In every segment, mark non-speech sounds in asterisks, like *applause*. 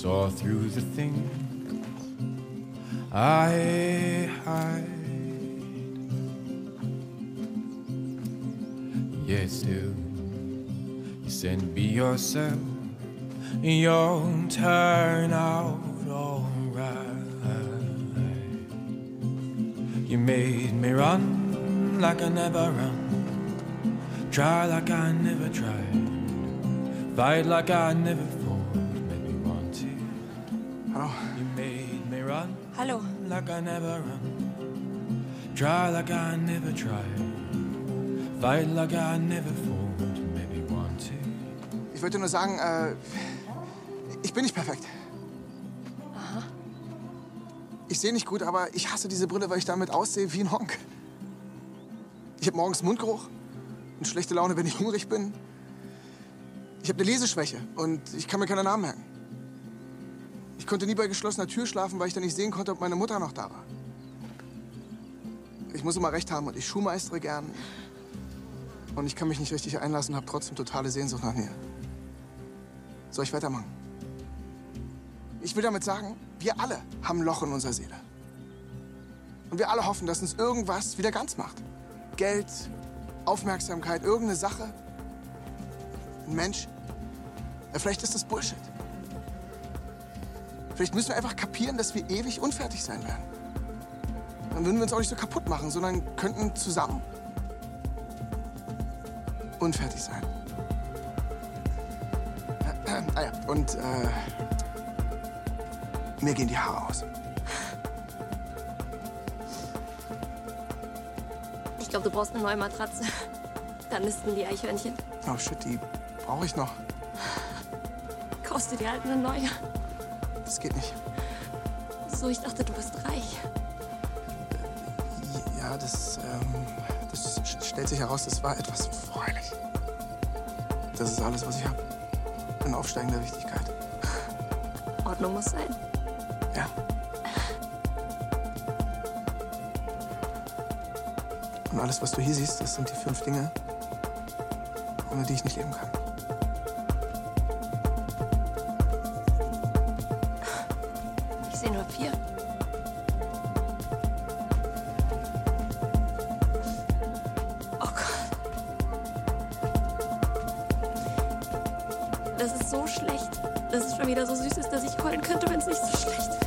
saw through the things I hide. Yes, still, you said be yourself, you'll turn out alright. You made me run like I never run, try like I never tried, fight like I never Hallo. like I never run, try like I never tried, fight like I never fought, made me want to. Ich wollte nur sagen, äh, ich bin nicht perfekt. Ich sehe nicht gut, aber ich hasse diese Brille, weil ich damit aussehe wie ein Honk. Ich habe morgens Mundgeruch und schlechte Laune, wenn ich hungrig bin. Ich habe eine Leseschwäche und ich kann mir keine Namen merken. Ich konnte nie bei geschlossener Tür schlafen, weil ich dann nicht sehen konnte, ob meine Mutter noch da war. Ich muss immer recht haben und ich schulmeistere gern. Und ich kann mich nicht richtig einlassen, habe trotzdem totale Sehnsucht nach mir. Soll ich weitermachen? Ich will damit sagen, wir alle haben ein Loch in unserer Seele. Und wir alle hoffen, dass uns irgendwas wieder ganz macht. Geld, Aufmerksamkeit, irgendeine Sache, ein Mensch. Ja, vielleicht ist das Bullshit. Vielleicht müssen wir einfach kapieren, dass wir ewig unfertig sein werden. Dann würden wir uns auch nicht so kaputt machen, sondern könnten zusammen unfertig sein. *clears throat* Ah ja, und äh, mir gehen die Haare aus. Ich glaube, du brauchst eine neue Matratze. Dann nisten die Eichhörnchen. Oh shit, die brauche ich noch. Kaufst du dir halt eine neue. Das geht nicht. So, ich dachte, du bist reich. Ja, das, ähm, das stellt sich heraus, das war etwas freilich. Das ist alles, was ich habe. In aufsteigender Wichtigkeit. Ordnung muss sein. Ja. Und alles, was du hier siehst, das sind die fünf Dinge, ohne die ich nicht leben kann. Ich sehe nur vier. Oh Gott. Das ist so schlecht. Das ist schon wieder so süß ist, dass ich heulen könnte, wenn es nicht so schlecht wäre.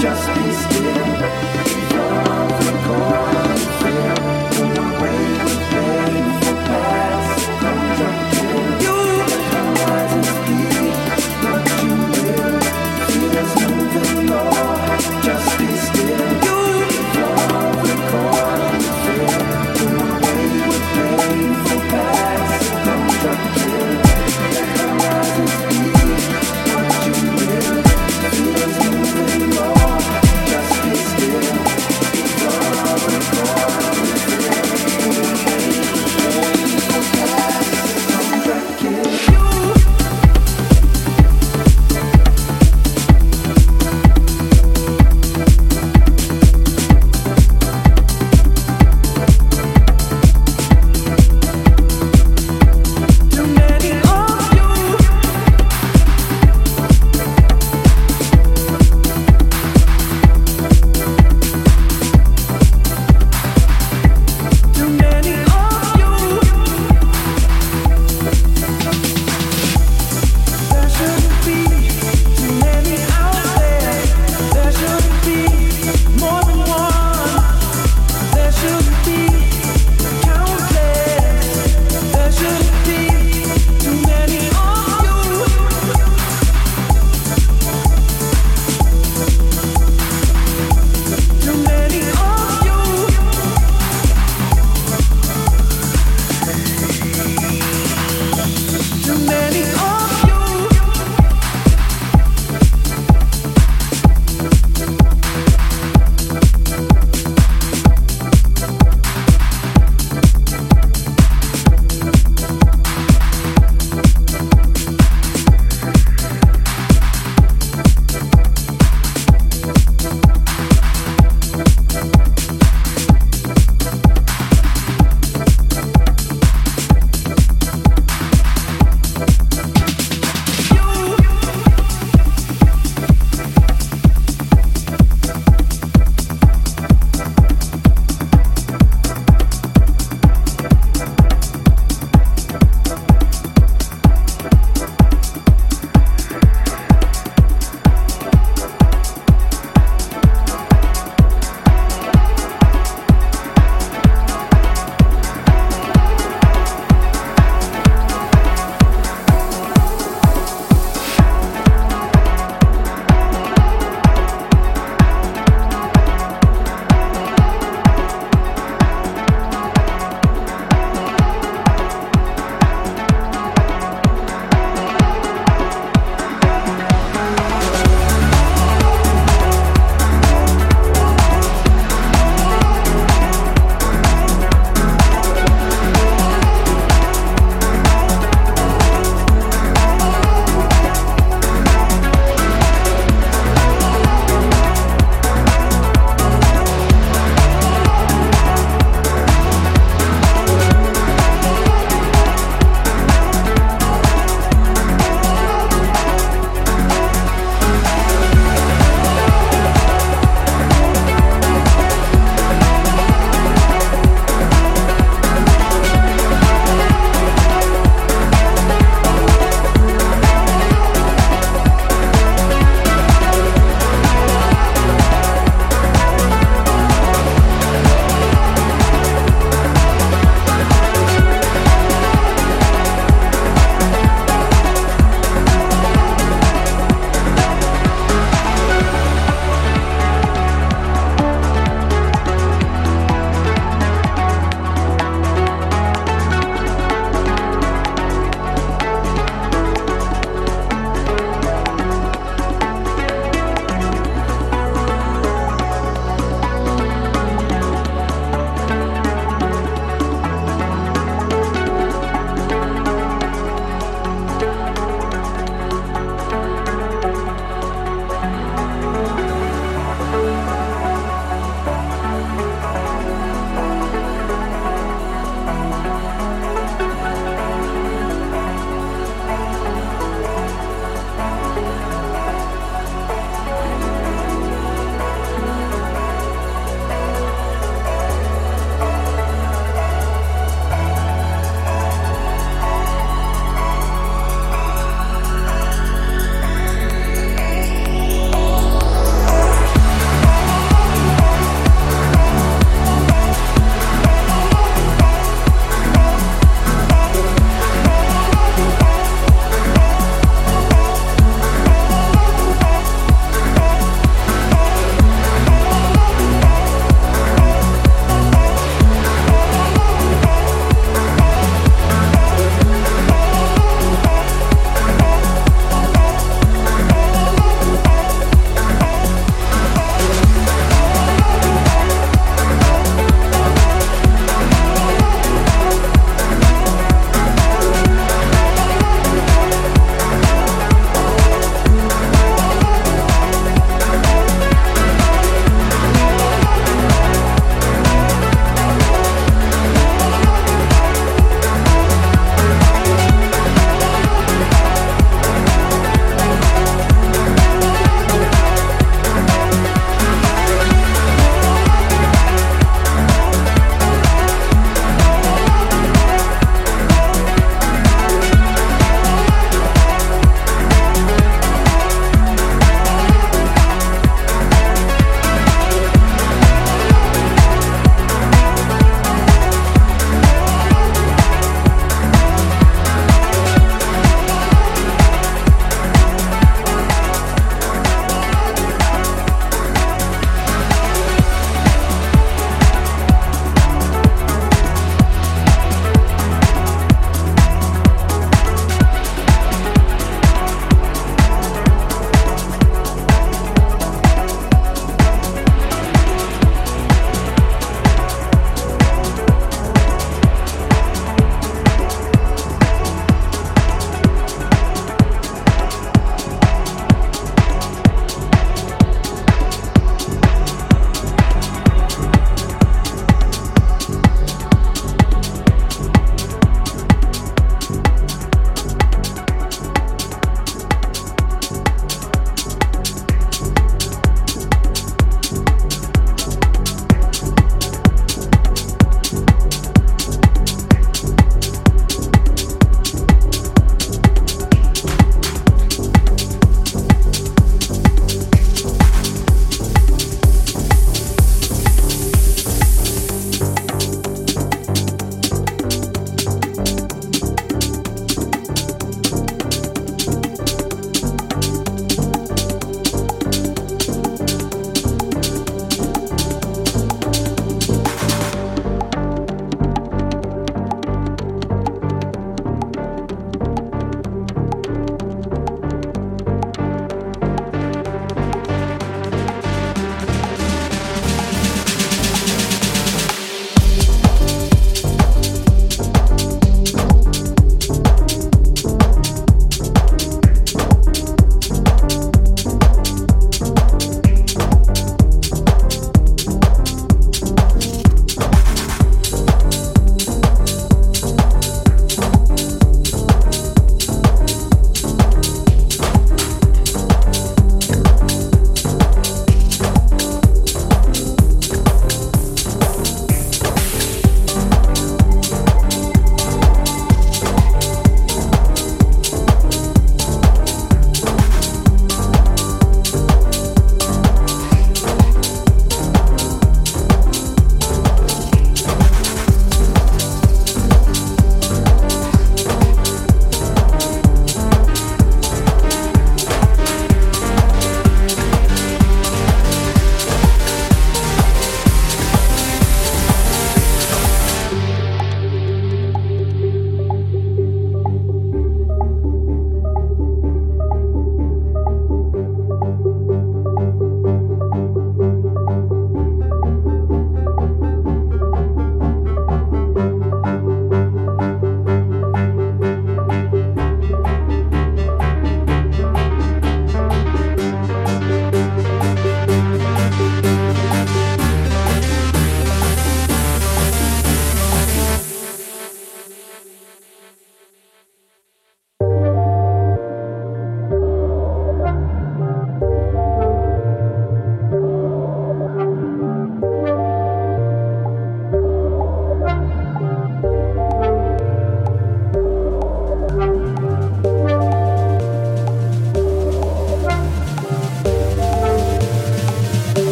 Just be